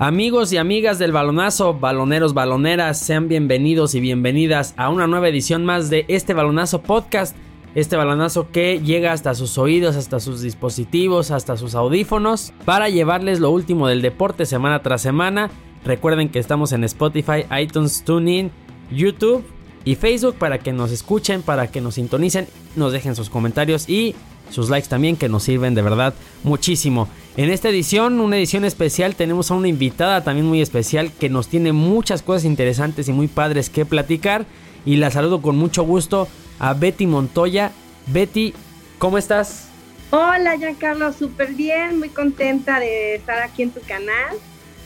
Amigos y amigas del balonazo, baloneros, baloneras, sean bienvenidos y bienvenidas a una nueva edición más de este balonazo podcast. Este balonazo que llega hasta sus oídos, hasta sus dispositivos, hasta sus audífonos, para llevarles lo último del deporte semana tras semana. Recuerden que estamos en Spotify, iTunes, TuneIn, YouTube y Facebook para que nos escuchen, para que nos sintonicen, nos dejen sus comentarios y sus likes también que nos sirven de verdad muchísimo. En esta edición, una edición especial, tenemos a una invitada también muy especial que nos tiene muchas cosas interesantes y muy padres que platicar. Y la saludo con mucho gusto a Betty Montoya. Betty, ¿cómo estás? Hola, Giancarlo, súper bien, muy contenta de estar aquí en tu canal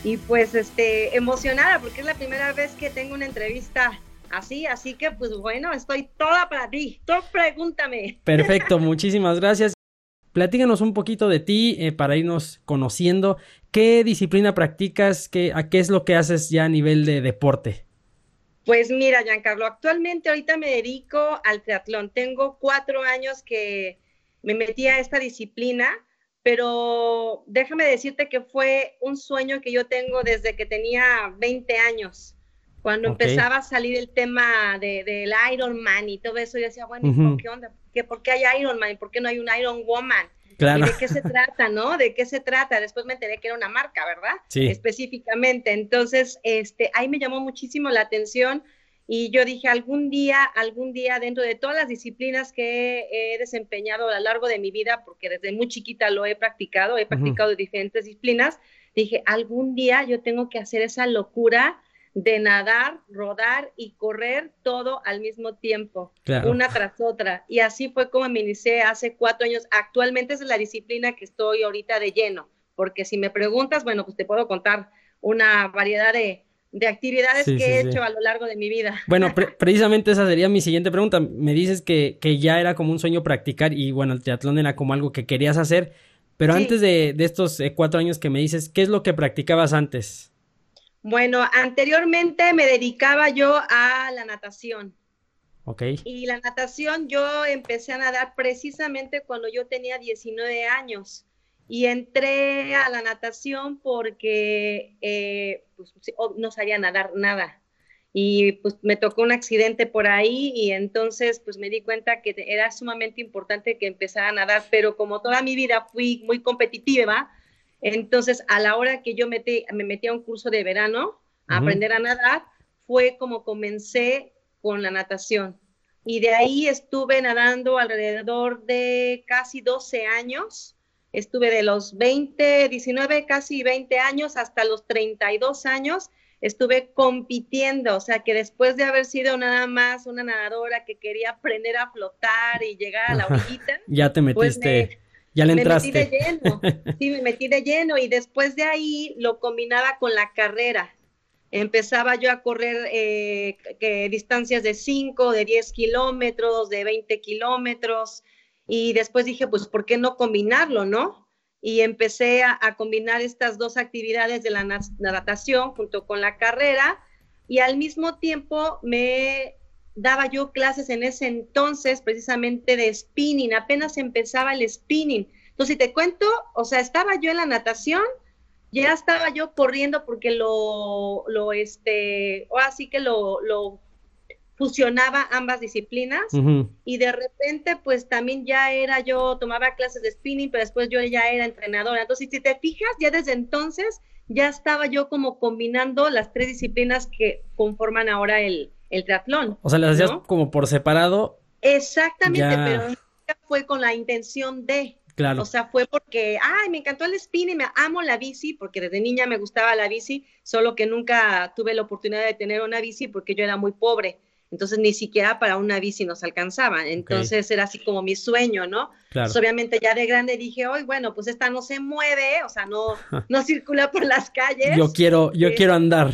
y pues este emocionada porque es la primera vez que tengo una entrevista así, así que pues bueno, estoy toda para ti. Tú pregúntame. Perfecto, muchísimas gracias. Platíganos un poquito de ti eh, para irnos conociendo. ¿Qué disciplina practicas? ¿Qué, ¿A qué es lo que haces ya a nivel de deporte? Pues mira, Giancarlo, actualmente ahorita me dedico al triatlón. Tengo cuatro años que me metí a esta disciplina, pero déjame decirte que fue un sueño que yo tengo desde que tenía 20 años. Cuando empezaba a salir el tema de, del Iron Man y todo eso, yo decía, bueno, ¿qué onda? ¿Por qué hay Iron Man? ¿Y por qué no hay un Iron Woman? Claro. ¿Y de qué se trata, no? ¿De qué se trata? Después me enteré que era una marca, ¿verdad? Sí. Específicamente. Entonces, este, ahí me llamó muchísimo la atención y yo dije, algún día, algún día, dentro de todas las disciplinas que he desempeñado a lo largo de mi vida, porque desde muy chiquita lo he practicado, he practicado diferentes disciplinas, dije, algún día yo tengo que hacer esa locura de nadar, rodar y correr todo al mismo tiempo, una tras otra. Y así fue como me inicié hace cuatro años. Actualmente es la disciplina que estoy ahorita de lleno, porque si me preguntas, bueno, pues te puedo contar una variedad de, actividades que he hecho a lo largo de mi vida. Bueno, precisamente esa sería mi siguiente pregunta. Me dices que, que, ya era como un sueño practicar y bueno, el triatlón era como algo que querías hacer, pero antes de, de estos eh, cuatro años que me dices, ¿qué es lo que practicabas antes? Bueno, anteriormente me dedicaba yo a la natación. Ok. Y la natación yo empecé a nadar precisamente cuando yo tenía 19 años. Y entré a la natación porque eh, pues, no sabía nadar nada. Y pues me tocó un accidente por ahí y entonces pues me di cuenta que era sumamente importante que empezara a nadar, pero como toda mi vida fui muy competitiva, entonces, a la hora que yo metí, me metí a un curso de verano a aprender a nadar, fue como comencé con la natación. Y de ahí estuve nadando alrededor de casi 12 años. Estuve de los 20, 19, casi 20 años hasta los 32 años. Estuve compitiendo, o sea que después de haber sido nada más una nadadora que quería aprender a flotar y llegar a la orillita, ya te pues metiste. Ya le entraste. Me metí de lleno, sí, me metí de lleno y después de ahí lo combinaba con la carrera. Empezaba yo a correr eh, que distancias de 5, de 10 kilómetros, de 20 kilómetros y después dije, pues, ¿por qué no combinarlo, no? Y empecé a, a combinar estas dos actividades de la natación junto con la carrera y al mismo tiempo me daba yo clases en ese entonces precisamente de spinning, apenas empezaba el spinning. Entonces, si te cuento, o sea, estaba yo en la natación, ya estaba yo corriendo porque lo, lo este, o así que lo, lo fusionaba ambas disciplinas y de repente pues también ya era yo, tomaba clases de spinning, pero después yo ya era entrenadora. Entonces, si te fijas, ya desde entonces ya estaba yo como combinando las tres disciplinas que conforman ahora el, el triatlón. O sea, las hacías como por separado. Exactamente, pero nunca fue con la intención de. Claro. O sea, fue porque, ay, me encantó el spin y me amo la bici, porque desde niña me gustaba la bici, solo que nunca tuve la oportunidad de tener una bici porque yo era muy pobre. Entonces ni siquiera para una bici nos alcanzaba. Entonces era así como mi sueño, ¿no? Claro. Pues, obviamente ya de grande dije, hoy bueno, pues esta no se mueve, o sea, no, no circula por las calles. Yo quiero, yo quiero andar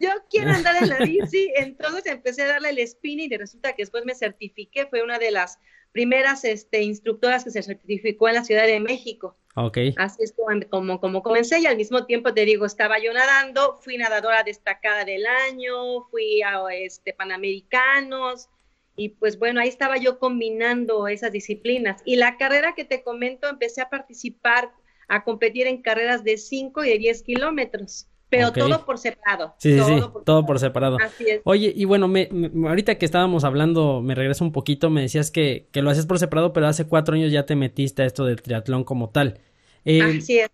yo quiero andar en la bici, entonces empecé a darle el spinning y resulta que después me certifiqué, fue una de las primeras este, instructoras que se certificó en la Ciudad de México. Ok. Así es como, como, comencé y al mismo tiempo te digo, estaba yo nadando, fui nadadora destacada del año, fui a este, Panamericanos y pues bueno, ahí estaba yo combinando esas disciplinas. Y la carrera que te comento, empecé a participar, a competir en carreras de 5 y de 10 kilómetros pero todo por separado. Sí, sí, sí, todo por separado. Así es. Oye, y bueno, me, ahorita que estábamos hablando, me regreso un poquito, me decías que, que lo haces por separado, pero hace cuatro años ya te metiste a esto del triatlón como tal. Eh, Así es.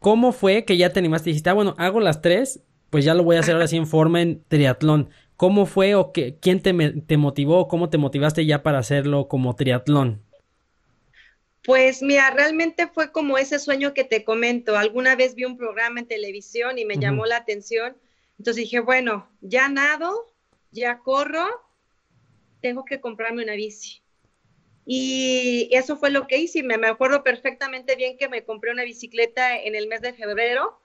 ¿Cómo fue que ya te animaste y dijiste, ah, bueno, hago las tres, pues ya lo voy a hacer ahora sí en forma en triatlón? ¿Cómo fue o qué, quién te, te motivó? ¿Cómo te motivaste ya para hacerlo como triatlón? Pues mira, realmente fue como ese sueño que te comento. Alguna vez vi un programa en televisión y me llamó la atención. Entonces dije, bueno, ya nado, ya corro, tengo que comprarme una bici. Y eso fue lo que hice. Me, me acuerdo perfectamente bien que me compré una bicicleta en el mes de febrero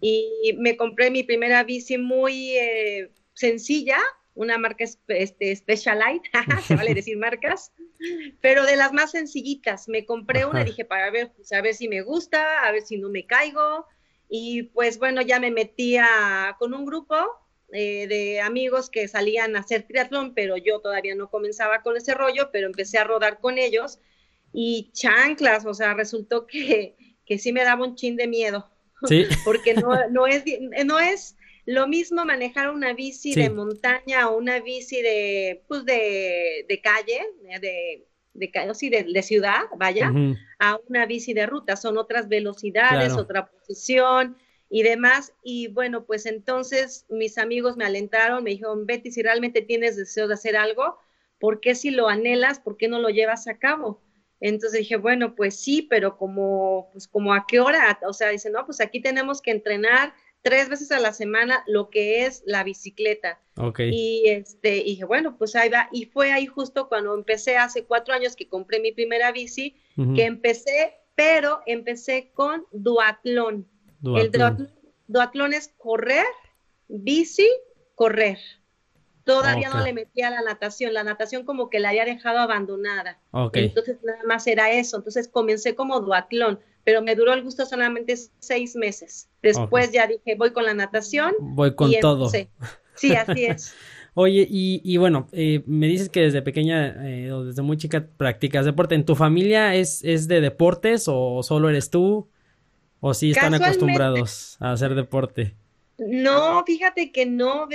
y me compré mi primera bici muy eh, sencilla, una marca este, Specialite, se vale decir marcas, pero de las más sencillitas. Me compré una y dije para ver, pues, a ver si me gusta, a ver si no me caigo. Y pues bueno, ya me metía con un grupo eh, de amigos que salían a hacer triatlón, pero yo todavía no comenzaba con ese rollo, pero empecé a rodar con ellos. Y chanclas, o sea, resultó que, que sí me daba un chin de miedo. Sí. Porque no, no, es, no es lo mismo manejar una bici de montaña o una bici de, pues de, de calle, de, de, sí, de, ciudad, vaya, a una bici de ruta. Son otras velocidades, otra posición y demás. Y bueno, pues entonces mis amigos me alentaron, me dijeron, Betty, si realmente tienes deseo de hacer algo, ¿por qué si lo anhelas, por qué no lo llevas a cabo? Entonces dije, bueno, pues sí, pero como, pues como a qué hora, o sea, dice, no, pues aquí tenemos que entrenar tres veces a la semana lo que es la bicicleta. Okay. Y este, y dije, bueno, pues ahí va. Y fue ahí justo cuando empecé hace cuatro años que compré mi primera bici, que empecé, pero empecé con duatlón. El duatlón, es correr, bici, correr. Todavía no le metía la natación, la natación como que la había dejado abandonada. Entonces nada más era eso. Entonces comencé como duatlón pero me duró el gusto solamente seis meses. Después ya dije, voy con la natación. Voy con todo. Sí, así es. Oye, y, y bueno, eh, me dices que desde pequeña eh, o desde muy chica practicas deporte. ¿En tu familia es, es de deportes o solo eres tú? ¿O sí están acostumbrados a hacer deporte? No, fíjate que no,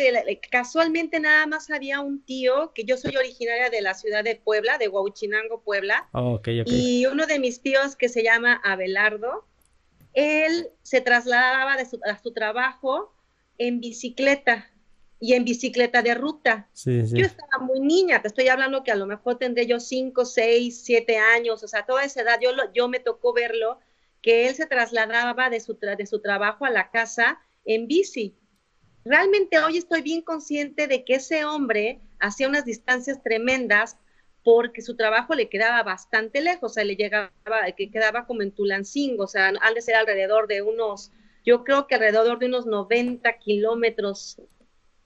casualmente nada más había un tío, que yo soy originaria de la ciudad de Puebla, de Huauchinango, Puebla, oh, y uno de mis tíos que se llama Abelardo, él se trasladaba de su, a su trabajo en bicicleta y en bicicleta de ruta. Yo estaba muy niña, te estoy hablando que a lo mejor tendré yo 5, 6, 7 años, o sea, toda esa edad, yo, yo me tocó verlo, que él se trasladaba de su, de su trabajo a la casa en bici. Realmente hoy estoy bien consciente de que ese hombre hacía unas distancias tremendas porque su trabajo le quedaba bastante lejos, o sea, le llegaba, que quedaba como en Tulancingo, o sea, al de ser alrededor de unos, yo creo que alrededor de unos 90 kilómetros,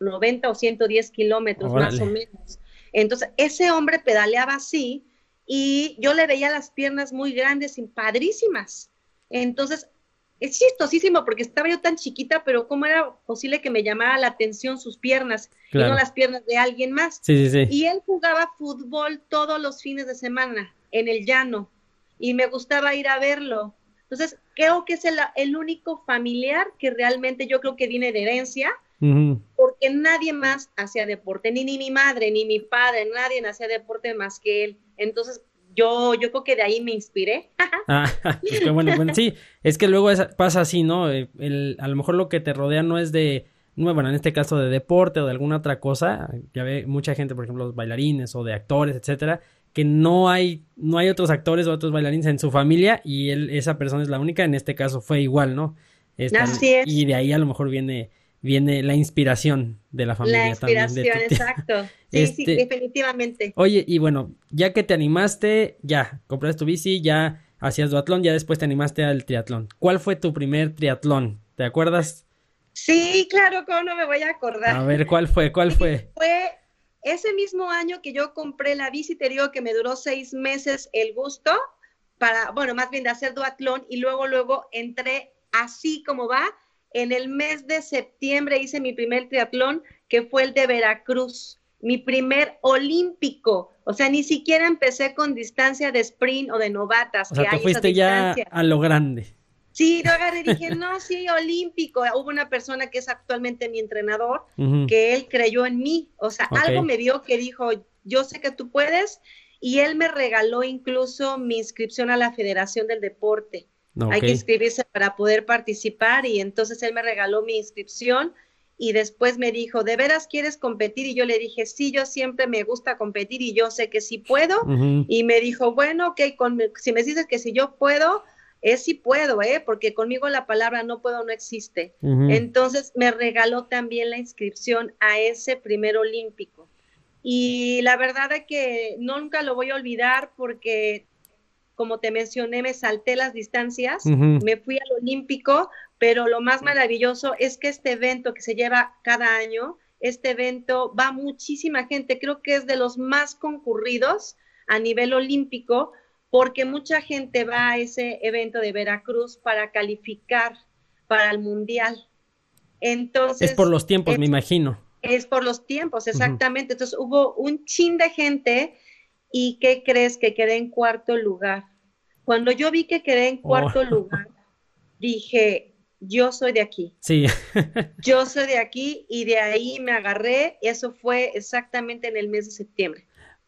90 o 110 kilómetros más o menos. Entonces, ese hombre pedaleaba así y yo le veía las piernas muy grandes y padrísimas. Entonces, es chistosísimo porque estaba yo tan chiquita, pero ¿cómo era posible que me llamara la atención sus piernas y no las piernas de alguien más? Sí, sí, sí. Y él jugaba fútbol todos los fines de semana en el llano y me gustaba ir a verlo. Entonces, creo que es el, único familiar que realmente yo creo que viene de herencia, porque nadie más hacía deporte, ni, ni mi madre, ni mi padre, nadie hacía deporte más que él. Entonces, yo, yo creo que de ahí me inspiré. ah, bueno, bueno, sí, es que luego pasa así, ¿no? Eh, el, a lo mejor lo que te rodea no es de, bueno, en este caso de deporte o de alguna otra cosa, ya ve mucha gente, por ejemplo, los bailarines o de actores, etcétera, que no hay, no hay otros actores o otros bailarines en su familia y él, esa persona es la única, en este caso fue igual, ¿no? Así es. Y de ahí a lo mejor viene viene la inspiración de la familia. La inspiración, exacto. Sí, sí, este, definitivamente. Oye, y bueno, ya que te animaste, ya, compraste tu bici, ya hacías duatlón, ya después te animaste al triatlón. ¿Cuál fue tu primer triatlón? ¿Te acuerdas? Sí, claro, ¿cómo no me voy a acordar? A ver, ¿cuál fue? ¿Cuál fue? Fue ese mismo año que yo compré la bici, te digo que me duró seis meses el gusto para, bueno, más bien de hacer duatlón y luego, luego entré así como va en el mes de septiembre hice mi primer triatlón, que fue el de Veracruz, mi primer olímpico. O sea, ni siquiera empecé con distancia de sprint o de novatas. O sea, te fuiste ya a lo grande. Sí, yo agarré y dije, no, sí, olímpico. Hubo una persona que es actualmente mi entrenador, que él creyó en mí. O sea, algo me dio que dijo, yo sé que tú puedes. Y él me regaló incluso mi inscripción a la Federación del Deporte. Hay que inscribirse para poder participar y entonces él me regaló mi inscripción y después me dijo, ¿de veras quieres competir? Y yo le dije, sí, yo siempre me gusta competir y yo sé que sí puedo. Y me dijo, bueno, ok, si me dices que si yo puedo, es si puedo, ¿eh? Porque conmigo la palabra no puedo no existe. Entonces me regaló también la inscripción a ese primer olímpico. Y la verdad es que nunca lo voy a olvidar porque como te mencioné, me salté las distancias, me fui al Olímpico, pero lo más maravilloso es que este evento que se lleva cada año, este evento va muchísima gente, creo que es de los más concurridos a nivel olímpico, porque mucha gente va a ese evento de Veracruz para calificar para el Mundial. Entonces... Es por los tiempos, me imagino. Es por los tiempos, exactamente. Entonces hubo un chin de gente ¿Y qué crees que quedé en cuarto lugar? Cuando yo vi que quedé en oh. cuarto lugar, dije, yo soy de aquí. Sí. yo soy de aquí y de ahí me agarré. Eso fue exactamente en el mes de septiembre.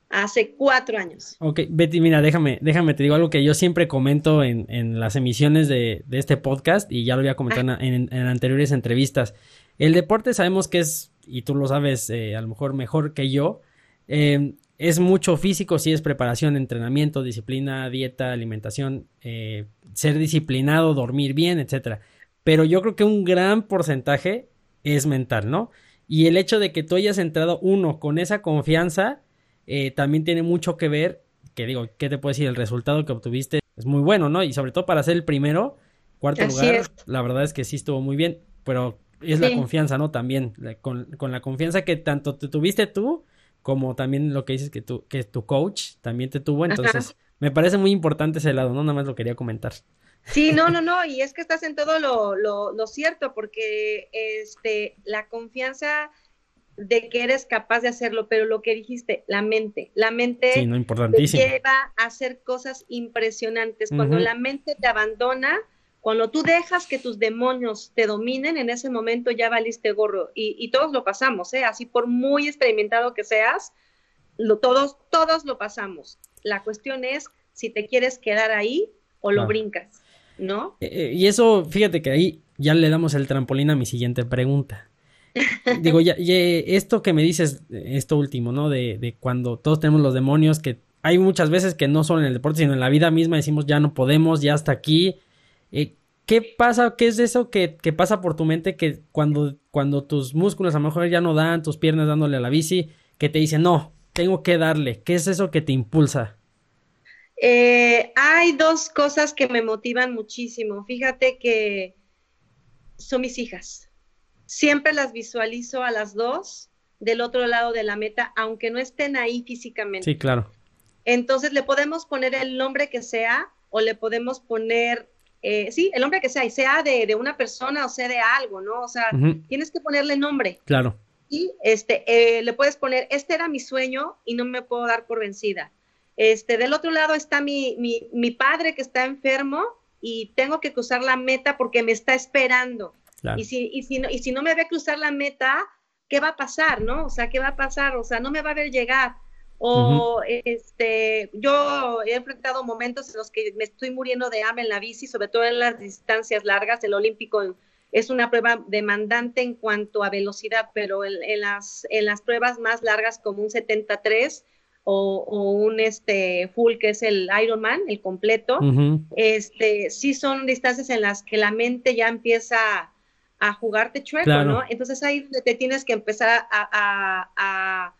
Hace cuatro años. Ok, Betty, mira, déjame, déjame, te digo algo que yo siempre comento en, en las emisiones de, de, este podcast y ya lo había comentado en, en, anteriores entrevistas. El deporte sabemos que es, y tú lo sabes eh, a lo mejor mejor que yo, eh, es mucho físico, sí es preparación, entrenamiento, disciplina, dieta, alimentación, eh, ser disciplinado, dormir bien, etcétera. Pero yo creo que un gran porcentaje es mental, ¿no? Y el hecho de que tú hayas entrado uno con esa confianza eh, también tiene mucho que ver, que digo, ¿qué te puedo decir? El resultado que obtuviste es muy bueno, ¿no? Y sobre todo para ser el primero, cuarto lugar, la verdad es que sí estuvo muy bien, pero es la confianza, ¿no? También, con, con la confianza que tanto te tuviste tú como también lo que dices que tu, que tu coach también te tuvo, entonces me parece muy importante ese lado, no nada más lo quería comentar. Sí, no, no, no, y es que estás en todo lo, lo, lo cierto, porque este, la confianza de que eres capaz de hacerlo, pero lo que dijiste, la mente, la mente sí, no, te lleva a hacer cosas impresionantes. Cuando la mente te abandona, cuando tú dejas que tus demonios te dominen, en ese momento ya valiste gorro. Y, todos lo pasamos, ¿eh? Así por muy experimentado que seas, lo, todos, todos lo pasamos. La cuestión es si te quieres quedar ahí o lo brincas, ¿no? Eh, eh, y eso, fíjate que ahí ya le damos el trampolín a mi siguiente pregunta. Digo, ya, esto que me dices, esto último, ¿no? De, de cuando todos tenemos los demonios, que hay muchas veces que no solo en el deporte, sino en la vida misma decimos ya no podemos, ya hasta aquí eh, ¿Qué pasa? ¿Qué es eso que, pasa por tu mente que cuando, cuando tus músculos a lo mejor ya no dan, tus piernas dándole a la bici, que te dicen, no, tengo que darle? ¿Qué es eso que te impulsa? Eh, hay dos cosas que me motivan muchísimo. Fíjate que son mis hijas. Siempre las visualizo a las dos del otro lado de la meta, aunque no estén ahí físicamente. Sí, claro. Entonces le podemos poner el nombre que sea o le podemos poner eh, sí, el nombre que sea, y sea de, una persona o sea de algo, ¿no? O sea, tienes que ponerle nombre. Claro. Y este, eh, le puedes poner, este era mi sueño y no me puedo dar por vencida. Este, del otro lado está mi, mi, mi padre que está enfermo y tengo que cruzar la meta porque me está esperando. Y, si, y, si no, y si no me ve cruzar la meta, ¿qué va a pasar, no? O sea, ¿qué va a pasar? O sea, no me va a ver llegar. O este, yo he enfrentado momentos en los que me estoy muriendo de hambre en la bici, sobre todo en las distancias largas. El olímpico es una prueba demandante en cuanto a velocidad, pero en, las, en las pruebas más largas como un 73 o, o, un este full que es el Ironman, el completo, este sí son distancias en las que la mente ya empieza a, jugarte chueco, ¿no? Entonces ahí te tienes que empezar a a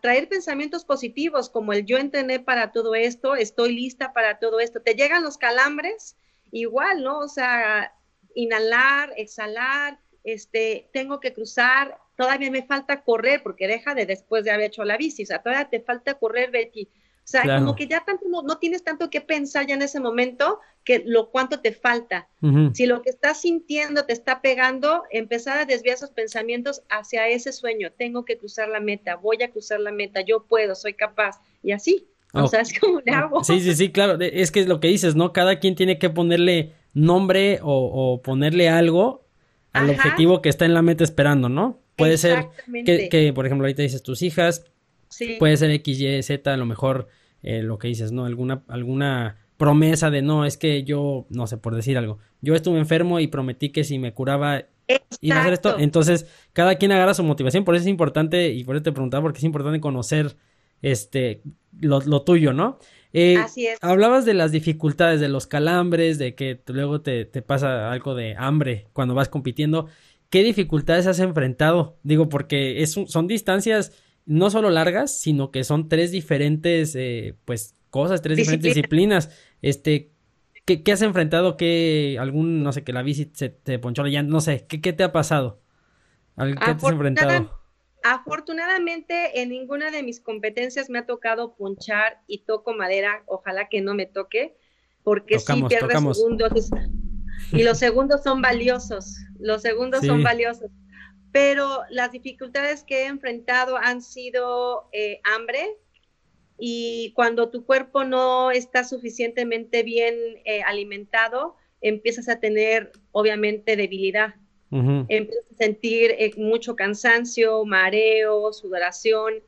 traer pensamientos positivos como el yo entrené para todo esto, estoy lista para todo esto. Te llegan los calambres, igual, ¿no? O sea, inhalar, exhalar, este, tengo que cruzar, todavía me falta correr, porque deja de después de haber hecho la bici, o sea, todavía te falta correr, Betty. O sea, como que ya tanto no, tienes tanto que pensar ya en ese momento que lo cuánto te falta. Si lo que estás sintiendo te está pegando, empezar a desviar esos pensamientos hacia ese sueño. Tengo que cruzar la meta, voy a cruzar la meta, yo puedo, soy capaz. Y así. O sea, es como le hago. Sí, sí, sí, claro. Es que es lo que dices, ¿no? Cada quien tiene que ponerle nombre o, ponerle algo al objetivo que está en la meta esperando, ¿no? Puede ser que, por ejemplo, ahorita dices tus hijas, puede ser X, Y, Z, a lo mejor eh, lo que dices, ¿no? Alguna, alguna promesa de no, es que yo, no sé, por decir algo, yo estuve enfermo y prometí que si me curaba iba a hacer esto. Entonces, cada quien agarra su motivación, por eso es importante, y por eso te preguntaba, porque es importante conocer este lo, tuyo, ¿no? Eh, Así es. Hablabas de las dificultades, de los calambres, de que luego te, te pasa algo de hambre cuando vas compitiendo. ¿Qué dificultades has enfrentado? Digo, porque es, son distancias no solo largas, sino que son tres diferentes, eh, pues, cosas, tres diferentes disciplinas. Este, ¿qué, ¿qué, has enfrentado? ¿Qué, algún, no sé, que la bici se te ponchó la no sé, ¿qué, qué te ha pasado? ¿Qué te has enfrentado? Afortunadamente, en ninguna de mis competencias me ha tocado ponchar y toco madera, ojalá que no me toque, porque si sí pierdes segundos. Y los segundos son valiosos, los segundos son valiosos. Pero las dificultades que he enfrentado han sido eh, hambre y cuando tu cuerpo no está suficientemente bien eh, alimentado, empiezas a tener obviamente debilidad. Empiezas a sentir eh, mucho cansancio, mareo, sudoración.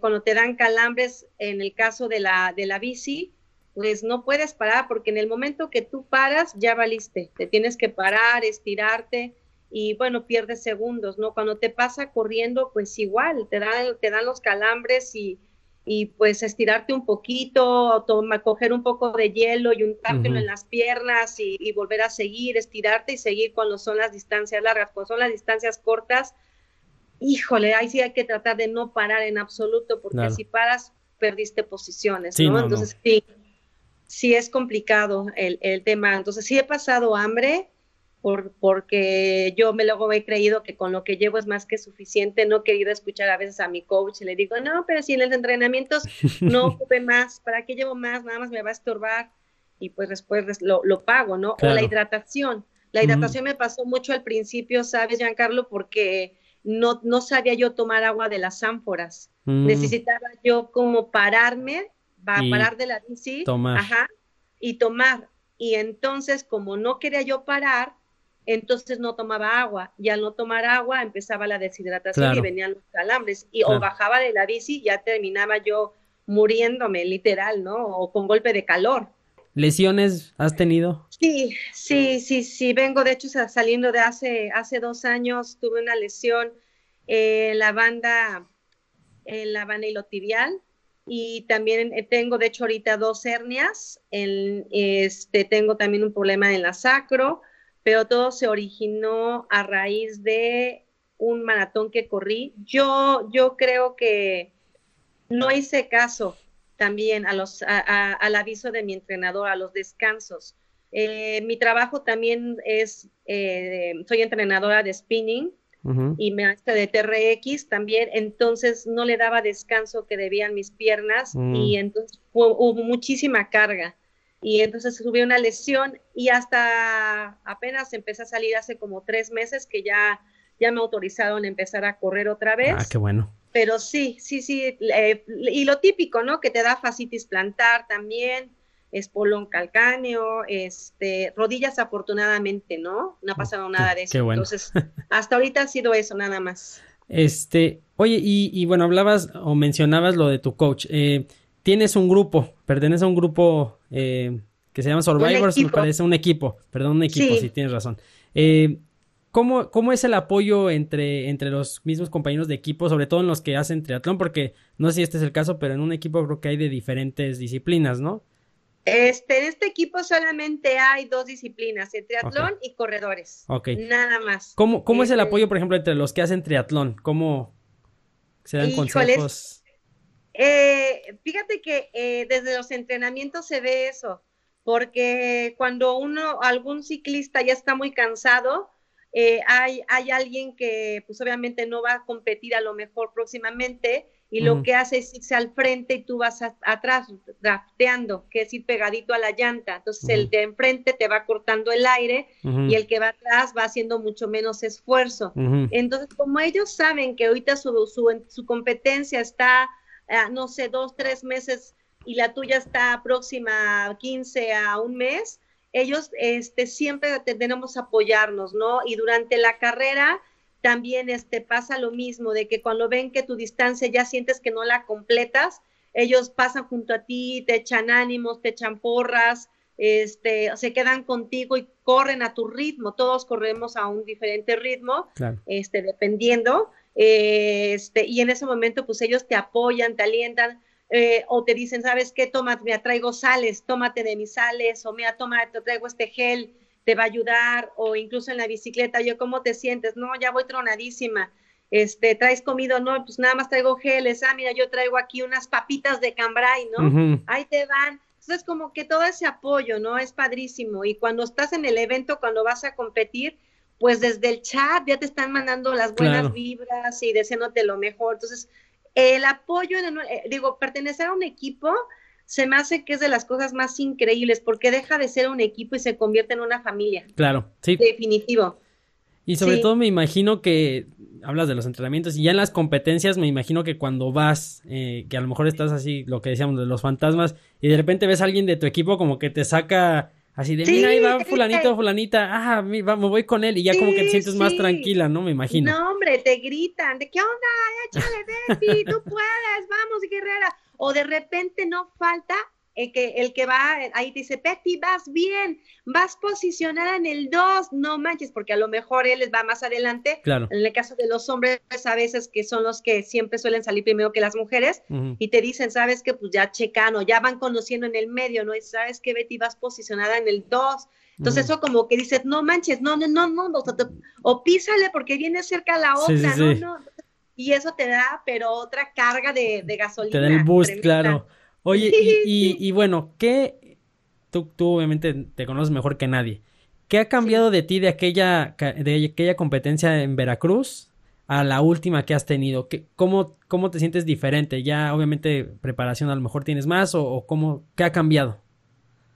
cuando te dan calambres, en el caso de la, de la bici, pues no puedes parar porque en el momento que tú paras ya valiste, te tienes que parar, estirarte y bueno, pierdes segundos, ¿no? Cuando te pasa corriendo, pues igual, te dan, te dan los calambres y, y pues estirarte un poquito, toma, coger un poco de hielo y untártelo en las piernas y, volver a seguir, estirarte y seguir cuando son las distancias largas, cuando son las distancias cortas, híjole, ahí sí hay que tratar de no parar en absoluto, porque si paras, perdiste posiciones, ¿no? Entonces sí, sí es complicado el, el tema. Entonces sí he pasado hambre, por, porque yo me luego he creído que con lo que llevo es más que suficiente, no he querido escuchar a veces a mi coach y le digo, no, pero si en los entrenamientos no ocupe más, ¿para qué llevo más? Nada más me va a estorbar y pues después lo, lo pago, ¿no? O la hidratación. La hidratación me pasó mucho al principio, ¿sabes, Giancarlo? Porque no, no sabía yo tomar agua de las ánforas. Mm. Necesitaba yo como pararme, va, parar de la bici, Ajá, y tomar. Y entonces, como no quería yo parar, entonces no tomaba agua y al no tomar agua empezaba la deshidratación y venían los calambres y o bajaba de la bici ya terminaba yo muriéndome literal, ¿no? O con golpe de calor. ¿Lesiones has tenido? Sí, sí, sí, sí, vengo de hecho saliendo de hace, hace dos años, tuve una lesión en la banda, en la banda hilotibial y también tengo de hecho ahorita dos hernias, en, este, tengo también un problema en la sacro, pero todo se originó a raíz de un maratón que corrí. Yo, yo creo que no hice caso también a los, al aviso de mi entrenador, a los descansos. Eh, mi trabajo también es, eh, soy entrenadora de spinning y me hace de TRX también, entonces no le daba descanso que debían mis piernas mm. y entonces hubo muchísima carga y entonces tuve una lesión y hasta apenas empecé a salir hace como tres meses que ya, ya me autorizaron a empezar a correr otra vez. Ah, qué bueno. Pero sí, sí, sí, y lo típico, ¿no? Que te da fascitis plantar también, espolón calcáneo, este, rodillas afortunadamente, ¿no? No ha pasado nada de eso. Qué bueno. Entonces, hasta ahorita ha sido eso, nada más. Este, oye, y, y bueno, hablabas o mencionabas lo de tu coach. Eh, tienes un grupo, perteneces a un grupo eh, que se llama Survivors, me parece un equipo, perdón, un equipo, si tienes razón. Eh, ¿cómo, ¿Cómo es el apoyo entre, entre los mismos compañeros de equipo, sobre todo en los que hacen triatlón? Porque no sé si este es el caso, pero en un equipo creo que hay de diferentes disciplinas, ¿no? Este, en este equipo solamente hay dos disciplinas, el triatlón y corredores. Ok. Nada más. ¿Cómo, cómo es el este apoyo, por ejemplo, entre los que hacen triatlón? ¿Cómo se dan consejos? Eh, fíjate que eh, desde los entrenamientos se ve eso, porque cuando uno, algún ciclista ya está muy cansado, eh, hay, hay alguien que pues obviamente no va a competir a lo mejor próximamente y lo que hace es irse al frente y tú vas atrás drafteando, que es ir pegadito a la llanta. Entonces el de enfrente te va cortando el aire y el que va atrás va haciendo mucho menos esfuerzo. Entonces como ellos saben que ahorita su, su, su competencia está no sé, dos, tres meses y la tuya está próxima a 15 a un mes, ellos este, siempre tenemos apoyarnos, ¿no? Y durante la carrera también este, pasa lo mismo, de que cuando ven que tu distancia ya sientes que no la completas, ellos pasan junto a ti, te echan ánimos, te echan porras, este, se quedan contigo y corren a tu ritmo. Todos corremos a un diferente ritmo, este, dependiendo. Este, y en ese momento, pues ellos te apoyan, te alientan. Eh, o te dicen, ¿sabes qué? Toma, me traigo sales, tómate de mis sales, o mira, toma, te traigo este gel, te va a ayudar, o incluso en la bicicleta, yo, ¿cómo te sientes? No, ya voy tronadísima este, traes comido, no, pues nada más traigo geles, ah, mira, yo traigo aquí unas papitas de cambray, ¿no? Ahí te van. Entonces, como que todo ese apoyo, ¿no? Es padrísimo. Y cuando estás en el evento, cuando vas a competir, pues desde el chat ya te están mandando las buenas vibras y deseándote lo mejor. Entonces, el apoyo, eh, digo, pertenecer a un equipo se me hace que es de las cosas más increíbles porque deja de ser un equipo y se convierte en una familia. Claro, sí. Definitivo. Y sobre todo me imagino que hablas de los entrenamientos y ya en las competencias me imagino que cuando vas, eh, que a lo mejor estás así, lo que decíamos de los fantasmas, y de repente ves a alguien de tu equipo como que te saca así de, mira, ahí va fulanito, fulanita, ah, me voy con él y ya como que te sientes más tranquila, ¿no? Me imagino. No, hombre, te gritan, ¿de qué onda? Échale, Betty, tú puedes, vamos, guerrera. O de repente no falta el que, el que va, ahí dice, Betty, vas bien, vas posicionada en el 2, no manches, porque a lo mejor él va más adelante. Claro. En el caso de los hombres, a veces que son los que siempre suelen salir primero que las mujeres, y te dicen, sabes que pues ya checano, ya van conociendo en el medio, ¿no? Y sabes que Betty, vas posicionada en el 2. Entonces eso como que dices, no manches, no, no, no, no, o, písale porque viene cerca la otra, no, no. Y eso te da, pero otra carga de, gasolina. Te da el boost, claro. Oye, y, bueno, ¿qué? Tú, tú obviamente te conoces mejor que nadie. ¿Qué ha cambiado de ti de aquella, de aquella competencia en Veracruz a la última que has tenido? ¿Qué, cómo, ¿Cómo te sientes diferente? Ya obviamente preparación a lo mejor tienes más o, cómo, ¿qué ha cambiado?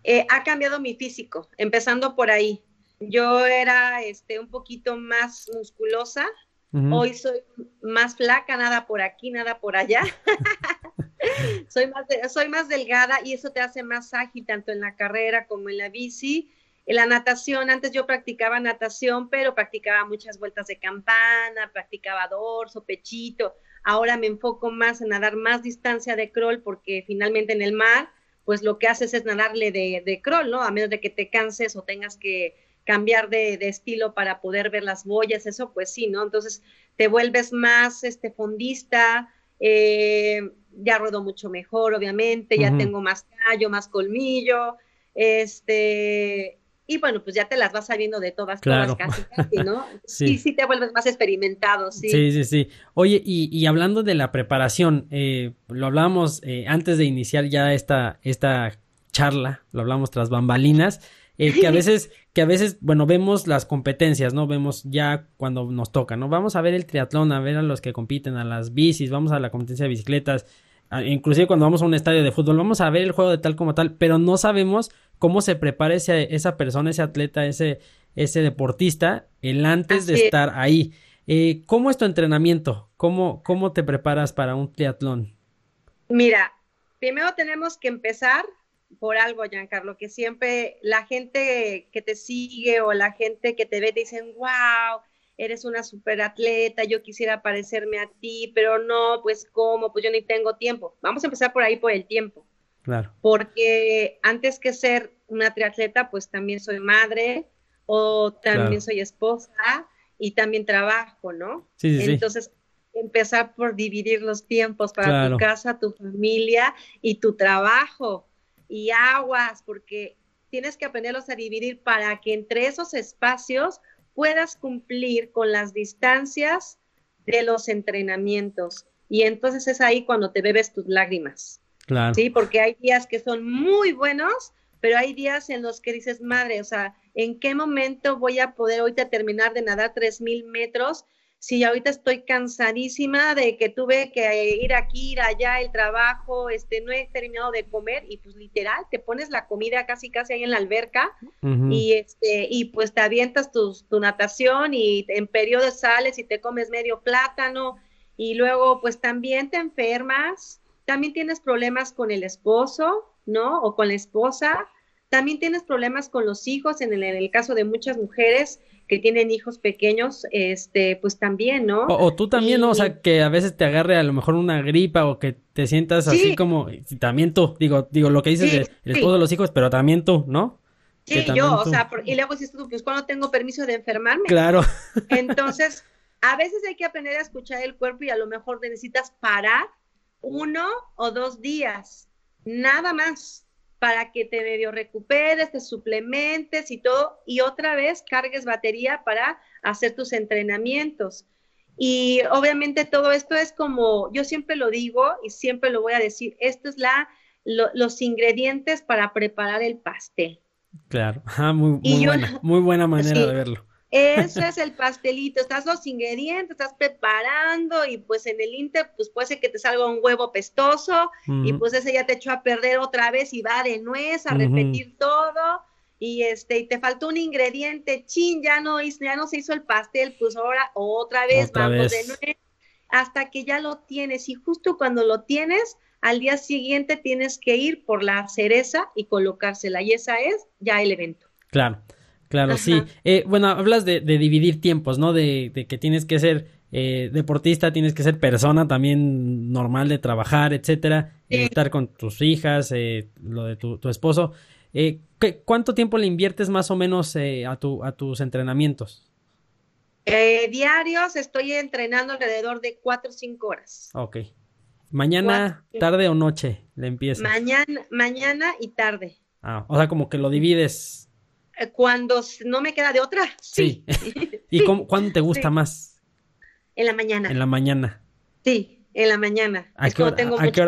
Eh, ha cambiado mi físico, empezando por ahí. Yo era este, un poquito más musculosa, hoy soy más flaca, nada por aquí, nada por allá. soy, más soy más delgada y eso te hace más ágil tanto en la carrera como en la bici. En la natación, antes yo practicaba natación, pero practicaba muchas vueltas de campana, practicaba dorso, pechito. Ahora me enfoco más en nadar más distancia de crawl porque finalmente en el mar, pues lo que haces es nadarle de, de crawl, ¿no? A menos de que te canses o tengas que cambiar de, estilo para poder ver las boyas, eso pues sí, ¿no? Entonces te vuelves más este fondista, eh, ya ruedo mucho mejor, obviamente, ya tengo más callo, más colmillo, este, y bueno, pues ya te las vas sabiendo de todas, todas casi, casi, ¿no? sí. sí, te vuelves más experimentado, sí. Sí, sí, sí. Oye, y, hablando de la preparación, eh, lo hablamos eh, antes de iniciar ya esta, esta charla, lo hablamos tras bambalinas, eh, que a veces, que a veces, bueno, vemos las competencias, ¿no? Vemos ya cuando nos toca, ¿no? Vamos a ver el triatlón, a ver a los que compiten, a las bicis, vamos a la competencia de bicicletas, inclusive cuando vamos a un estadio de fútbol, vamos a ver el juego de tal como tal, pero no sabemos cómo se prepara ese, esa persona, ese atleta, ese, ese deportista, el antes de estar ahí. Eh, ¿Cómo es tu entrenamiento? ¿Cómo, ¿Cómo te preparas para un triatlón? Mira, primero tenemos que empezar por algo, Giancarlo, que siempre la gente que te sigue o la gente que te ve te dicen, wow, eres una superatleta, yo quisiera parecerme a ti, pero no, pues cómo, pues yo ni tengo tiempo. Vamos a empezar por ahí, por el tiempo. Claro. Porque antes que ser una triatleta, pues también soy madre o también soy esposa y también trabajo, ¿no? Sí, sí, Entonces, empezar por dividir los tiempos para tu casa, tu familia y tu trabajo y aguas, porque tienes que aprenderlos a dividir para que entre esos espacios puedas cumplir con las distancias de los entrenamientos. Y entonces es ahí cuando te bebes tus lágrimas. Claro. Sí, porque hay días que son muy buenos, pero hay días en los que dices, madre, o sea, ¿en qué momento voy a poder ahorita terminar de nadar tres mil metros si ahorita estoy cansadísima de que tuve que ir aquí, ir allá, el trabajo, este, no he terminado de comer y pues literal te pones la comida casi casi ahí en la alberca y este y pues te avientas tu, tu natación y en periodo sales y te comes medio plátano y luego pues también te enfermas, también tienes problemas con el esposo, ¿no? O con la esposa, También tienes problemas con los hijos, en el, en el caso de muchas mujeres que tienen hijos pequeños, este, pues también, ¿no? O, tú también, ¿no? O sea, que a veces te agarre a lo mejor una gripa o que te sientas así como, también tú, digo, digo, lo que dices de, el esposo de los hijos, pero también tú, ¿no? Sí, yo, o sea, y luego dices tú, pues cuando tengo permiso de enfermarme. Claro. Entonces, a veces hay que aprender a escuchar el cuerpo y a lo mejor necesitas parar uno o dos días, nada más, para que te medio recuperes, te suplementes y todo, y otra vez cargues batería para hacer tus entrenamientos. Y obviamente todo esto es como, yo siempre lo digo y siempre lo voy a decir, esto es la, los ingredientes para preparar el pastel. Claro, muy, buena, muy buena manera de verlo. Eso es el pastelito, estás los ingredientes, estás preparando y pues en el Inter pues puede ser que te salga un huevo pestoso y pues ese ya te echó a perder otra vez y va de nuez a repetir todo y este y te faltó un ingrediente, chin, ya no, ya no se hizo el pastel, pues ahora otra vez vamos de nuez hasta que ya lo tienes y justo cuando lo tienes al día siguiente tienes que ir por la cereza y colocársela y esa es ya el evento. Claro. Claro, sí. Eh, bueno, hablas de, dividir tiempos, ¿no? De, que tienes que ser eh, deportista, tienes que ser persona también normal de trabajar, etcétera, eh, estar con tus hijas, lo de tu, esposo. ¿Cuánto tiempo le inviertes más o menos a, tu, a tus entrenamientos? diarios estoy entrenando alrededor de cuatro o cinco horas. Ok. ¿Mañana, tarde o noche le empiezas? Mañana, mañana y tarde. Ah, o sea, como que lo divides eh, cuando no me queda de otra. Sí. ¿Y cuándo te gusta más? En la mañana. En la mañana. Sí, en la mañana. ¿A, qué, hora,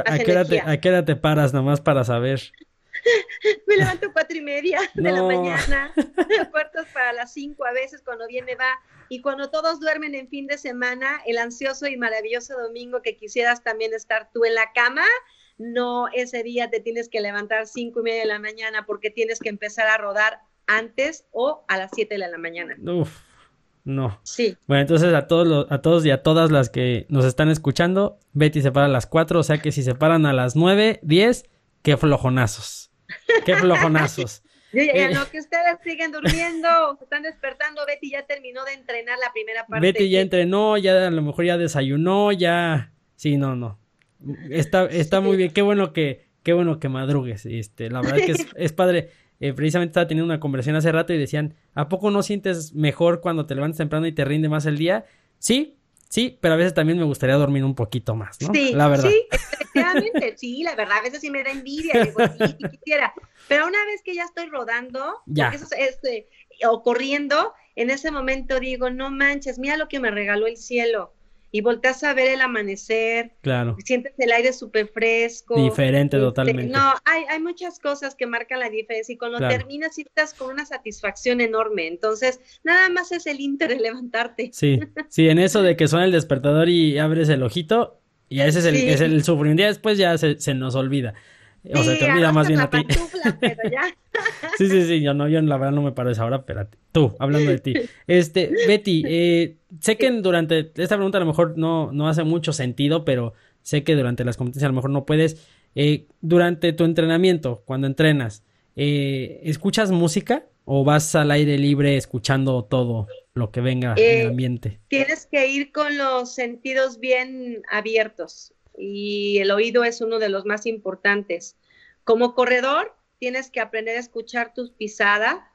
a, qué hora te, paras nomás para saber? me levanto cuatro y media de la mañana, puertas para las cinco a veces cuando viene va. Y cuando todos duermen en fin de semana, el ansioso y maravilloso domingo que quisieras también estar tú en la cama, no ese día te tienes que levantar cinco y media de la mañana porque tienes que empezar a rodar antes o a las 7 de la mañana. Uf, no. Sí. Bueno, entonces a todos, a todos y a todas las que nos están escuchando, Betty se para a las 4, o sea que si se paran a las 9, 10, qué flojonazos. Qué flojonazos. ya, eh, no, que ustedes siguen durmiendo, se están despertando, Betty ya terminó de entrenar la primera parte. Betty ya entrenó, ya a lo mejor ya desayunó, ya... Sí, no, no. Está, está muy bien, qué bueno que, qué bueno que madrugues. Este, la verdad que es, es padre. Eh, precisamente estaba teniendo una conversación hace rato y decían, ¿a poco no sientes mejor cuando te levantas temprano y te rinde más el día? Sí, sí, pero a veces también me gustaría dormir un poquito más, ¿no? Sí, la verdad. Sí, efectivamente, sí, la verdad, a veces sí me da envidia, digo, sí, quisiera. Pero una vez que ya estoy rodando, ya. Eso es, eh, o corriendo, en ese momento digo, no manches, mira lo que me regaló el cielo y volteas a ver el amanecer. Claro. Sientes el aire súper fresco. Diferente este, totalmente. No, hay, hay muchas cosas que marcan la diferencia y cuando terminas estás con una satisfacción enorme. Entonces, nada más es el inter de levantarte. Sí, sí, en eso de que suena el despertador y abres el ojito y ese es el, es el sufrimiento. después ya se, se nos olvida. O sea, te olvida más bien a ti. sí, sí, sí, yo no, yo la verdad no me paro esa hora, espérate. Tú, hablando de ti. Este, Betty, eh, sé que durante, esta pregunta a lo mejor no, no hace mucho sentido, pero sé que durante las competencias a lo mejor no puedes. Eh, durante tu entrenamiento, cuando entrenas, eh, ¿escuchas música o vas al aire libre escuchando todo lo que venga en el ambiente? Tienes que ir con los sentidos bien abiertos y el oído es uno de los más importantes. Como corredor, tienes que aprender a escuchar tu pisada,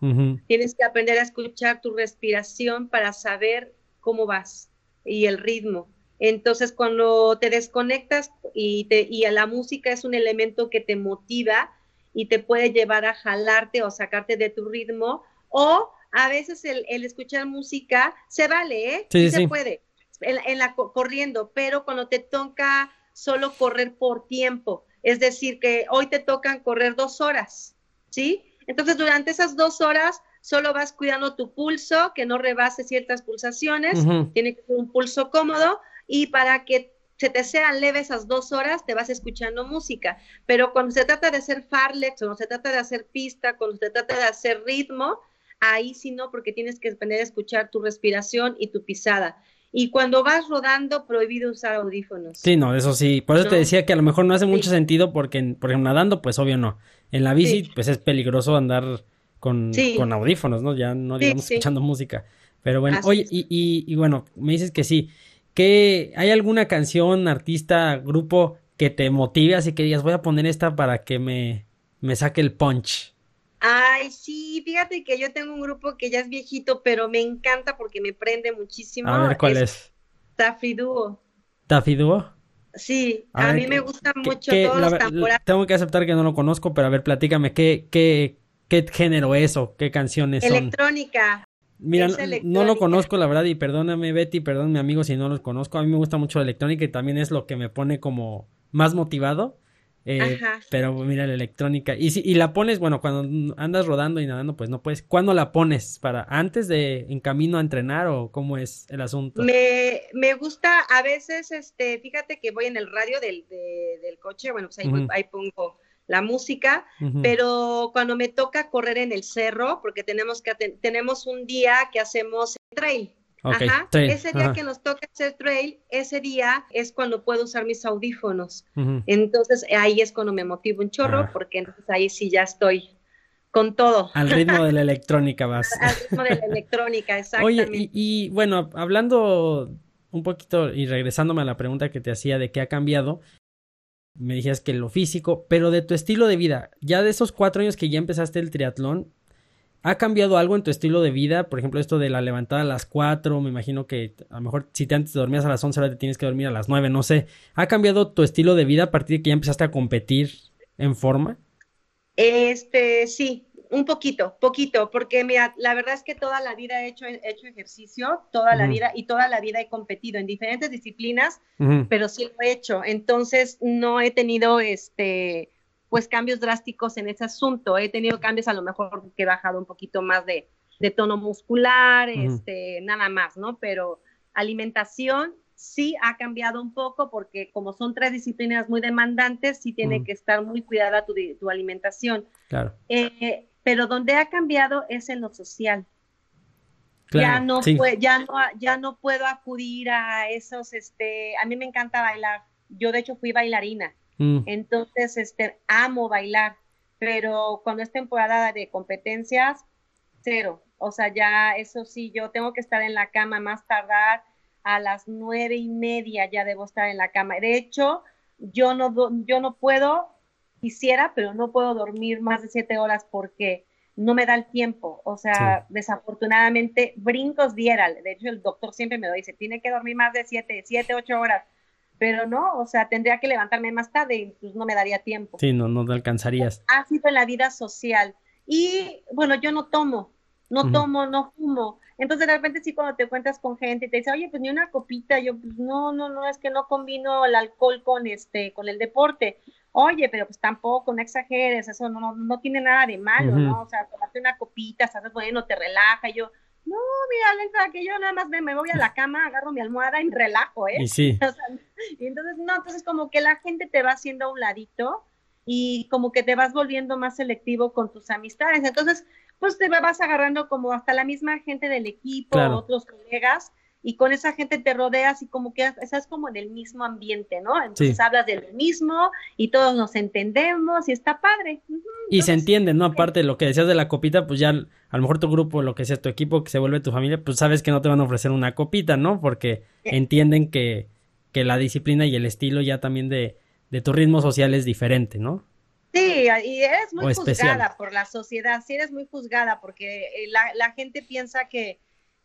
tienes que aprender a escuchar tu respiración para saber cómo vas y el ritmo. Entonces, cuando te desconectas y, te, y la música es un elemento que te motiva y te puede llevar a jalarte o sacarte de tu ritmo, o a veces el, escuchar música se vale, ¿eh? Sí, se puede, en, la corriendo, pero cuando te toca solo correr por tiempo. Es decir, que hoy te tocan correr dos horas, ¿sí? Entonces, durante esas dos horas, solo vas cuidando tu pulso, que no rebase ciertas pulsaciones, tiene que ser un pulso cómodo, y para que se te sean leves esas dos horas, te vas escuchando música. Pero cuando se trata de hacer farlex, cuando se trata de hacer pista, cuando se trata de hacer ritmo, ahí sí no, porque tienes que aprender a escuchar tu respiración y tu pisada. Y cuando vas rodando, prohibido usar audífonos. Sí, no, eso sí. Por eso te decía que a lo mejor no hace mucho sentido porque, por ejemplo, nadando, pues obvio no. En la bici, pues es peligroso andar con, con audífonos, ¿no? Ya no digamos escuchando música. Pero bueno, oye, y, y, y, bueno, me dices que sí. ¿Qué, ¿Hay alguna canción, artista, grupo que te motive así que digas, voy a poner esta para que me, me saque el punch? Ay, sí, fíjate que yo tengo un grupo que ya es viejito, pero me encanta porque me prende muchísimo. A ver, ¿cuál es? Taffy Duo. ¿Taffy Duo? Sí, a, mí me gustan mucho todos los temporadas. Tengo que aceptar que no lo conozco, pero a ver, platícame, ¿qué, qué, qué género es o qué canciones son? Electrónica. Mira, no lo conozco, la verdad, y perdóname, Betty, perdón, mi amigo, si no los conozco. A mí me gusta mucho la electrónica y también es lo que me pone como más motivado. Eh, pero mira la electrónica. Y si y la pones, bueno, cuando andas rodando y nadando, pues no puedes. ¿Cuándo la pones? ¿Para antes de en camino a entrenar o cómo es el asunto? Me, me gusta a veces, este, fíjate que voy en el radio del, del coche, bueno, pues ahí, pongo la música, pero cuando me toca correr en el cerro, porque tenemos que tenemos un día que hacemos trail. Ajá. ese día que nos toca hacer trail, ese día es cuando puedo usar mis audífonos. Entonces ahí es cuando me motivo un chorro, ah. porque entonces ahí sí ya estoy con todo. Al ritmo de la electrónica vas. Al ritmo de la electrónica, exactamente. Oye, y, bueno, hablando un poquito y regresándome a la pregunta que te hacía de qué ha cambiado, me decías que lo físico, pero de tu estilo de vida, ya de esos cuatro años que ya empezaste el triatlón, ¿Ha cambiado algo en tu estilo de vida? Por ejemplo, esto de la levantada a las 4, me imagino que a lo mejor si te antes dormías a las 11, ahora te tienes que dormir a las 9, no sé. ¿Ha cambiado tu estilo de vida a partir de que ya empezaste a competir en forma? Este, sí, un poquito, poquito, porque mira, la verdad es que toda la vida he hecho, hecho ejercicio, toda la vida y toda la vida he competido en diferentes disciplinas, pero sí lo he hecho. Entonces, no he tenido este pues cambios drásticos en ese asunto. He tenido cambios a lo mejor que he bajado un poquito más de, tono muscular, este, nada más, ¿no? Pero alimentación sí ha cambiado un poco porque como son tres disciplinas muy demandantes, sí tiene que estar muy cuidada tu, tu alimentación. Claro. Eh, pero donde ha cambiado es en lo social. ya no ya no ya no puedo acudir a esos este a mí me encanta bailar yo de hecho fui bailarina Mm. Entonces, este, amo bailar, pero cuando es temporada de competencias, cero. O sea, ya eso sí, yo tengo que estar en la cama más tardar a las nueve y media ya debo estar en la cama. De hecho, yo no, yo no puedo, quisiera, pero no puedo dormir más de siete horas porque no me da el tiempo. O sea, desafortunadamente, brincos diera. De hecho, el doctor siempre me lo dice, tiene que dormir más de siete, siete, ocho horas pero no, o sea, tendría que levantarme más tarde y pues no me daría tiempo. Sí, no, no te alcanzarías. Ha sido en la vida social. Y bueno, yo no tomo, no tomo, no fumo. Entonces de repente sí cuando te cuentas con gente y te dice, oye, pues ni una copita, yo pues no, no, no, es que no combino el alcohol con este, con el deporte. Oye, pero pues tampoco, no exageres, eso no, no, tiene nada de malo, ¿no? O sea, tomarte una copita, sabes, bueno, te relaja, yo, no, mira, Alexa, que yo nada más me, voy a la cama, agarro mi almohada y me relajo, ¿eh? Y sí. y entonces, no, entonces como que la gente te va haciendo a un ladito y como que te vas volviendo más selectivo con tus amistades. Entonces, pues te vas agarrando como hasta la misma gente del equipo, otros colegas, y con esa gente te rodeas y como que estás como en el mismo ambiente, ¿no? Entonces hablas del mismo y todos nos entendemos y está padre. y se entiende, ¿no? Aparte de lo que decías de la copita, pues ya a lo mejor tu grupo, lo que sea tu equipo, que se vuelve tu familia, pues sabes que no te van a ofrecer una copita, ¿no? Porque entienden que, que la disciplina y el estilo ya también de, de tu ritmo social es diferente, ¿no? Sí, y eres muy juzgada por la sociedad, sí eres muy juzgada porque eh, la, la gente piensa que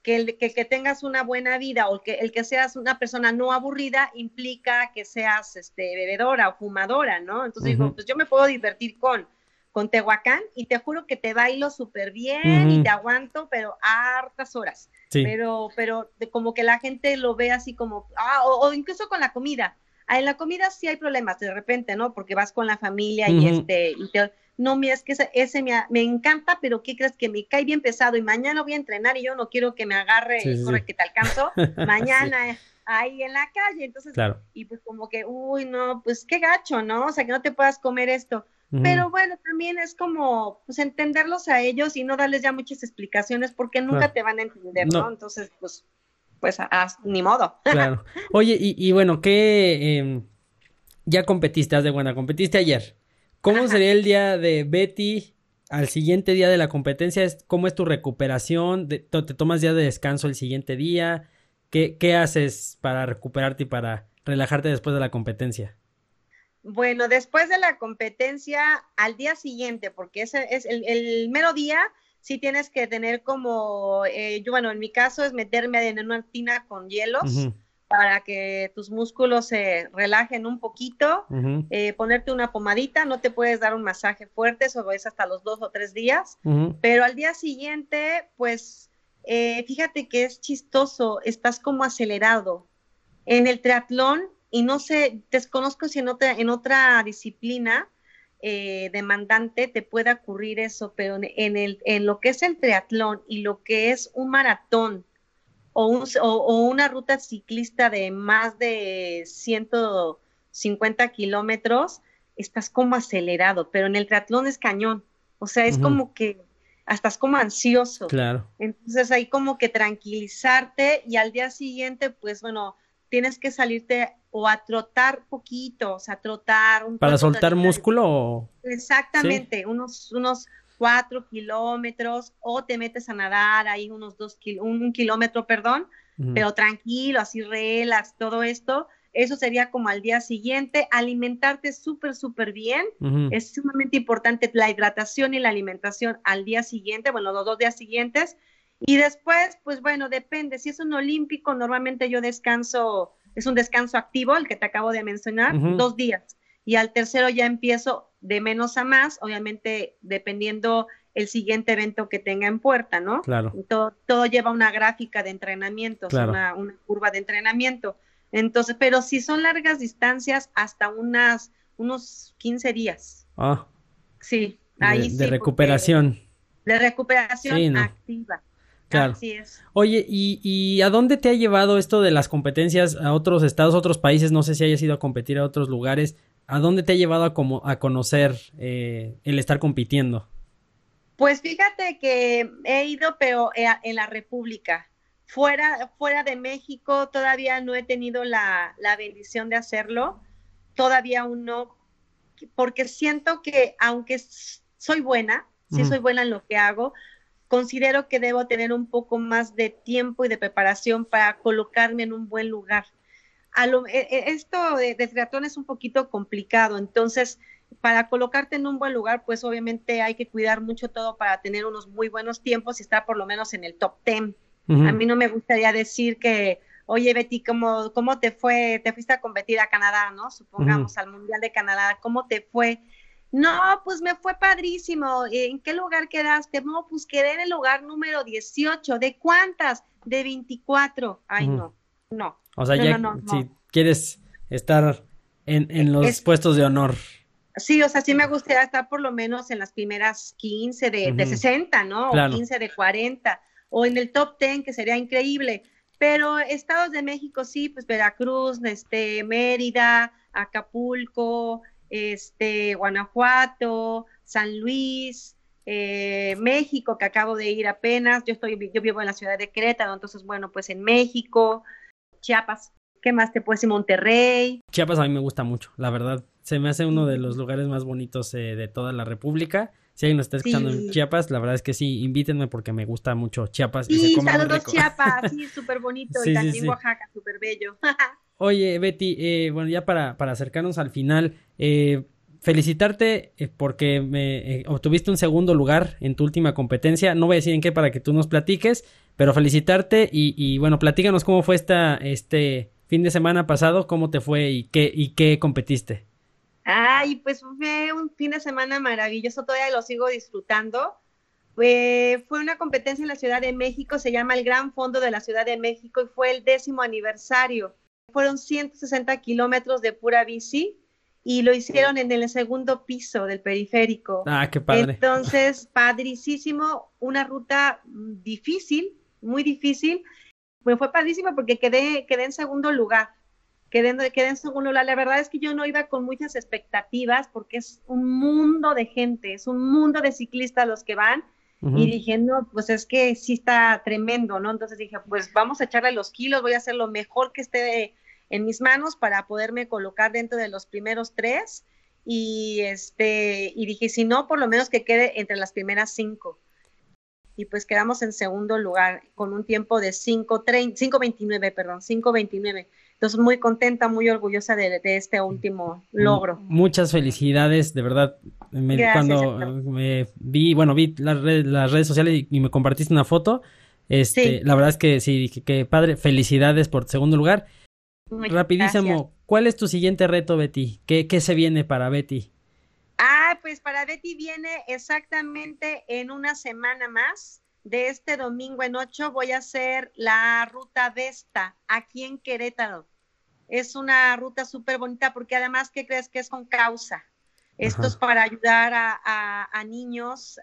que, el, que, tengas una buena vida o que el que seas una persona no aburrida implica que seas este, bebedora o fumadora, ¿no? Entonces digo, pues yo me puedo divertir con, con Tehuacán y te juro que te bailo súper bien y te aguanto, pero hartas horas. Pero, pero de, como que la gente lo ve así como, ah, o, incluso con la comida. Ah, en la comida sí hay problemas de repente, ¿no? Porque vas con la familia y este, y te, no, mira, es que ese, me, encanta, pero ¿qué crees? Que me cae bien pesado y mañana voy a entrenar y yo no quiero que me agarre, corre que te alcanzo, mañana ahí en la calle, entonces, y pues como que, uy, no, pues qué gacho, ¿no? O sea, que no te puedas comer esto. Pero bueno, también es como, pues entenderlos a ellos y no darles ya muchas explicaciones porque nunca te van a entender, ¿no? Entonces, pues pues ni modo. Claro. Oye, y, bueno, ¿qué em, ya competiste, haz de buena, competiste ayer. ¿Cómo sería el día de Betty al siguiente día de la competencia? ¿Cómo es tu recuperación? ¿Te tomas día de descanso el siguiente día? ¿Qué, qué haces para recuperarte y para relajarte después de la competencia? Bueno, después de la competencia, al día siguiente, porque ese es el, mero día, sí tienes que tener como, eh, yo, bueno, en mi caso es meterme en una tina con hielos para que tus músculos se relajen un poquito, eh, ponerte una pomadita, no te puedes dar un masaje fuerte, eso es hasta los dos o tres días, pero al día siguiente, pues, eh, fíjate que es chistoso, estás como acelerado. En el triatlón, y no sé, desconozco si en otra, en otra disciplina eh, demandante te pueda ocurrir eso, pero en, el, en lo que es el triatlón y lo que es un maratón o, un, o, una ruta ciclista de más de 150 kilómetros, estás como acelerado, pero en el triatlón es cañón. O sea, es como que hasta es como ansioso. Claro. Entonces hay como que tranquilizarte y al día siguiente, pues bueno, tienes que salirte o a trotar poquito, o sea, trotar. Un ¿Para soltar músculo? Exactamente, unos, unos cuatro kilómetros o te metes a nadar ahí unos dos un, kilómetro, perdón, pero tranquilo, así relax, todo esto. Eso sería como al día siguiente. Alimentarte súper, súper bien. Es sumamente importante la hidratación y la alimentación al día siguiente, bueno, los dos días siguientes. Y después, pues bueno, depende. Si es un olímpico, normalmente yo descanso es un descanso activo, el que te acabo de mencionar, dos días. Y al tercero ya empiezo de menos a más, obviamente dependiendo el siguiente evento que tenga en puerta, ¿no? Claro. Todo, todo lleva una gráfica de entrenamiento, una, curva de entrenamiento. Entonces, pero si son largas distancias, hasta unas, unos 15 días. Ah. Sí, ahí de, De recuperación. De recuperación activa. Claro. Así es. Oye, ¿y, ¿y a dónde te ha llevado esto de las competencias a otros estados, otros países? No sé si hayas ido a competir a otros lugares. ¿A dónde te ha llevado a, como, a conocer eh, el estar compitiendo? Pues fíjate que he ido, pero eh, en la República. Fuera, fuera de México todavía no he tenido la, la bendición de hacerlo. Todavía aún no, porque siento que aunque soy buena, sí soy buena en lo que hago, considero que debo tener un poco más de tiempo y de preparación para colocarme en un buen lugar. A lo, e, e, esto de, triatlón es un poquito complicado, entonces para colocarte en un buen lugar, pues obviamente hay que cuidar mucho todo para tener unos muy buenos tiempos y estar por lo menos en el top 10. A mí no me gustaría decir que, oye Betty, ¿cómo, ¿cómo te fue? Te fuiste a competir a Canadá, ¿no? Supongamos al Mundial de Canadá, ¿cómo te fue? No, pues me fue padrísimo. ¿En qué lugar quedaste? No, pues quedé en el lugar número 18. ¿De cuántas? De 24. Ay, no, no. O sea, ya si quieres estar en, los puestos de honor. Sí, o sea, sí me gustaría estar por lo menos en las primeras 15 de, de 60, ¿no? O 15 de 40. O en el top 10, que sería increíble. Pero estados de México sí, pues Veracruz, este, Mérida, Acapulco, este, Guanajuato, San Luis, eh, México, que acabo de ir apenas. Yo estoy, yo vivo en la ciudad de Querétaro, entonces, bueno, pues en México, Chiapas. ¿Qué más te puedes decir? Monterrey. Chiapas a mí me gusta mucho, la verdad. Se me hace uno de los lugares más bonitos eh, de toda la República. Si alguien nos está escuchando en Chiapas, la verdad es que sí, invítenme porque me gusta mucho Chiapas. Sí, saludos Chiapas, sí, súper bonito. y también Oaxaca, súper bello. Oye, Betty, eh, bueno, ya para, para acercarnos al final, eh, felicitarte eh, porque me obtuviste un segundo lugar en tu última competencia. No voy a decir en qué para que tú nos platiques, pero felicitarte y, y bueno, platícanos cómo fue esta, este fin de semana pasado, cómo te fue y qué, y qué competiste. Ay, pues fue un fin de semana maravilloso, todavía lo sigo disfrutando. fue una competencia en la Ciudad de México, se llama el Gran Fondo de la Ciudad de México y fue el décimo aniversario fueron 160 kilómetros de pura bici y lo hicieron en el segundo piso del periférico. Ah, qué padre. Entonces, padricísimo, una ruta difícil, muy difícil. Pues fue padrísimo porque quedé, quedé en segundo lugar. Quedé, quedé en segundo lugar. La verdad es que yo no iba con muchas expectativas porque es un mundo de gente, es un mundo de ciclistas los que van Y dije, no, pues es que sí está tremendo, ¿no? Entonces dije, pues vamos a echarle los kilos, voy a hacer lo mejor que esté en mis manos para poderme colocar dentro de los primeros tres. Y, este, y dije, si no, por lo menos que quede entre las primeras cinco. Y pues quedamos en segundo lugar con un tiempo de 5.29, perdón, 5.29. Entonces, muy contenta, muy orgullosa de, este último logro. Muchas felicidades, de verdad. cuando me vi, bueno, vi las, redes, sociales y, me compartiste una foto. Este, La verdad es que sí, que, padre, felicidades por segundo lugar. Rapidísimo, ¿cuál es tu siguiente reto, Betty? ¿Qué, ¿Qué se viene para Betty? Ah, pues para Betty viene exactamente en una semana más de este domingo en 8 voy a hacer la ruta Vesta aquí en Querétaro. Es una ruta súper bonita porque además, ¿qué crees que es con causa? Esto es para ayudar a, niños,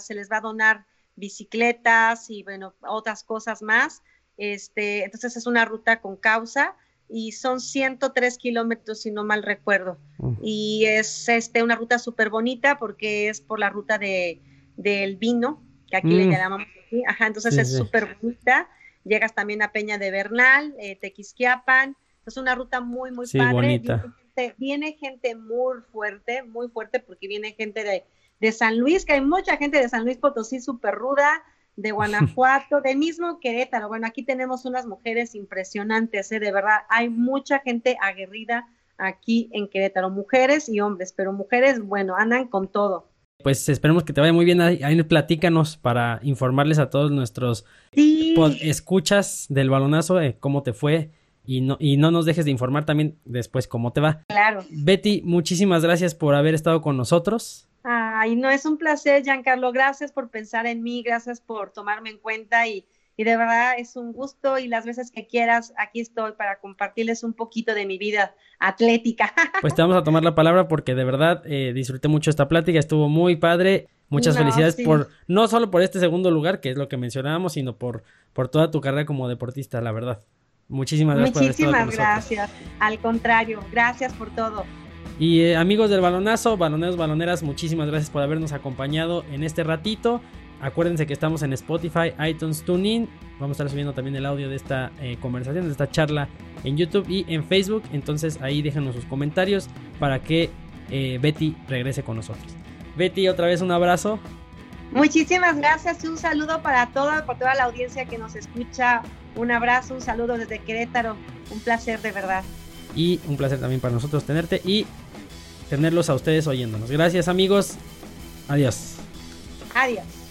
se les va a donar bicicletas y bueno, otras cosas más. Este, entonces es una ruta con causa y son 103 kilómetros, si no mal recuerdo. Y es este, una ruta súper bonita porque es por la ruta de, del vino, que aquí le mm. llamamos así. Ajá, entonces es súper bonita. Llegas también a Peña de Bernal, eh, Tequisquiapan. Es una ruta muy, muy padre. Bonita. Viene gente, muy fuerte, muy fuerte, porque viene gente de, de San Luis, que hay mucha gente de San Luis Potosí súper ruda, de Guanajuato, de mismo Querétaro. Bueno, aquí tenemos unas mujeres impresionantes, ¿eh? de verdad. Hay mucha gente aguerrida aquí en Querétaro, mujeres y hombres, pero mujeres, bueno, andan con todo pues esperemos que te vaya muy bien. Ahí, platícanos para informarles a todos nuestros escuchas del balonazo de cómo te fue y no, y no nos dejes de informar también después cómo te va. Claro. Betty, muchísimas gracias por haber estado con nosotros. Ay, no, es un placer, Giancarlo. Gracias por pensar en mí, gracias por tomarme en cuenta y y de verdad es un gusto y las veces que quieras, aquí estoy para compartirles un poquito de mi vida atlética. Pues te vamos a tomar la palabra porque de verdad eh, disfruté mucho esta plática, estuvo muy padre. Muchas felicidades por, no solo por este segundo lugar, que es lo que mencionábamos, sino por, por toda tu carrera como deportista, la verdad. Muchísimas gracias. Muchísimas gracias. Al contrario, gracias por todo. Y eh, amigos del balonazo, baloneros, baloneras, muchísimas gracias por habernos acompañado en este ratito. Acuérdense que estamos en Spotify, iTunes, TuneIn. Vamos a estar subiendo también el audio de esta eh, conversación, de esta charla en YouTube y en Facebook. Entonces ahí déjenos sus comentarios para que eh, Betty regrese con nosotros. Betty, otra vez un abrazo. Muchísimas gracias y un saludo para toda, para toda la audiencia que nos escucha. Un abrazo, un saludo desde Querétaro. Un placer de verdad. Y un placer también para nosotros tenerte y tenerlos a ustedes oyéndonos. Gracias amigos. Adiós. Adiós.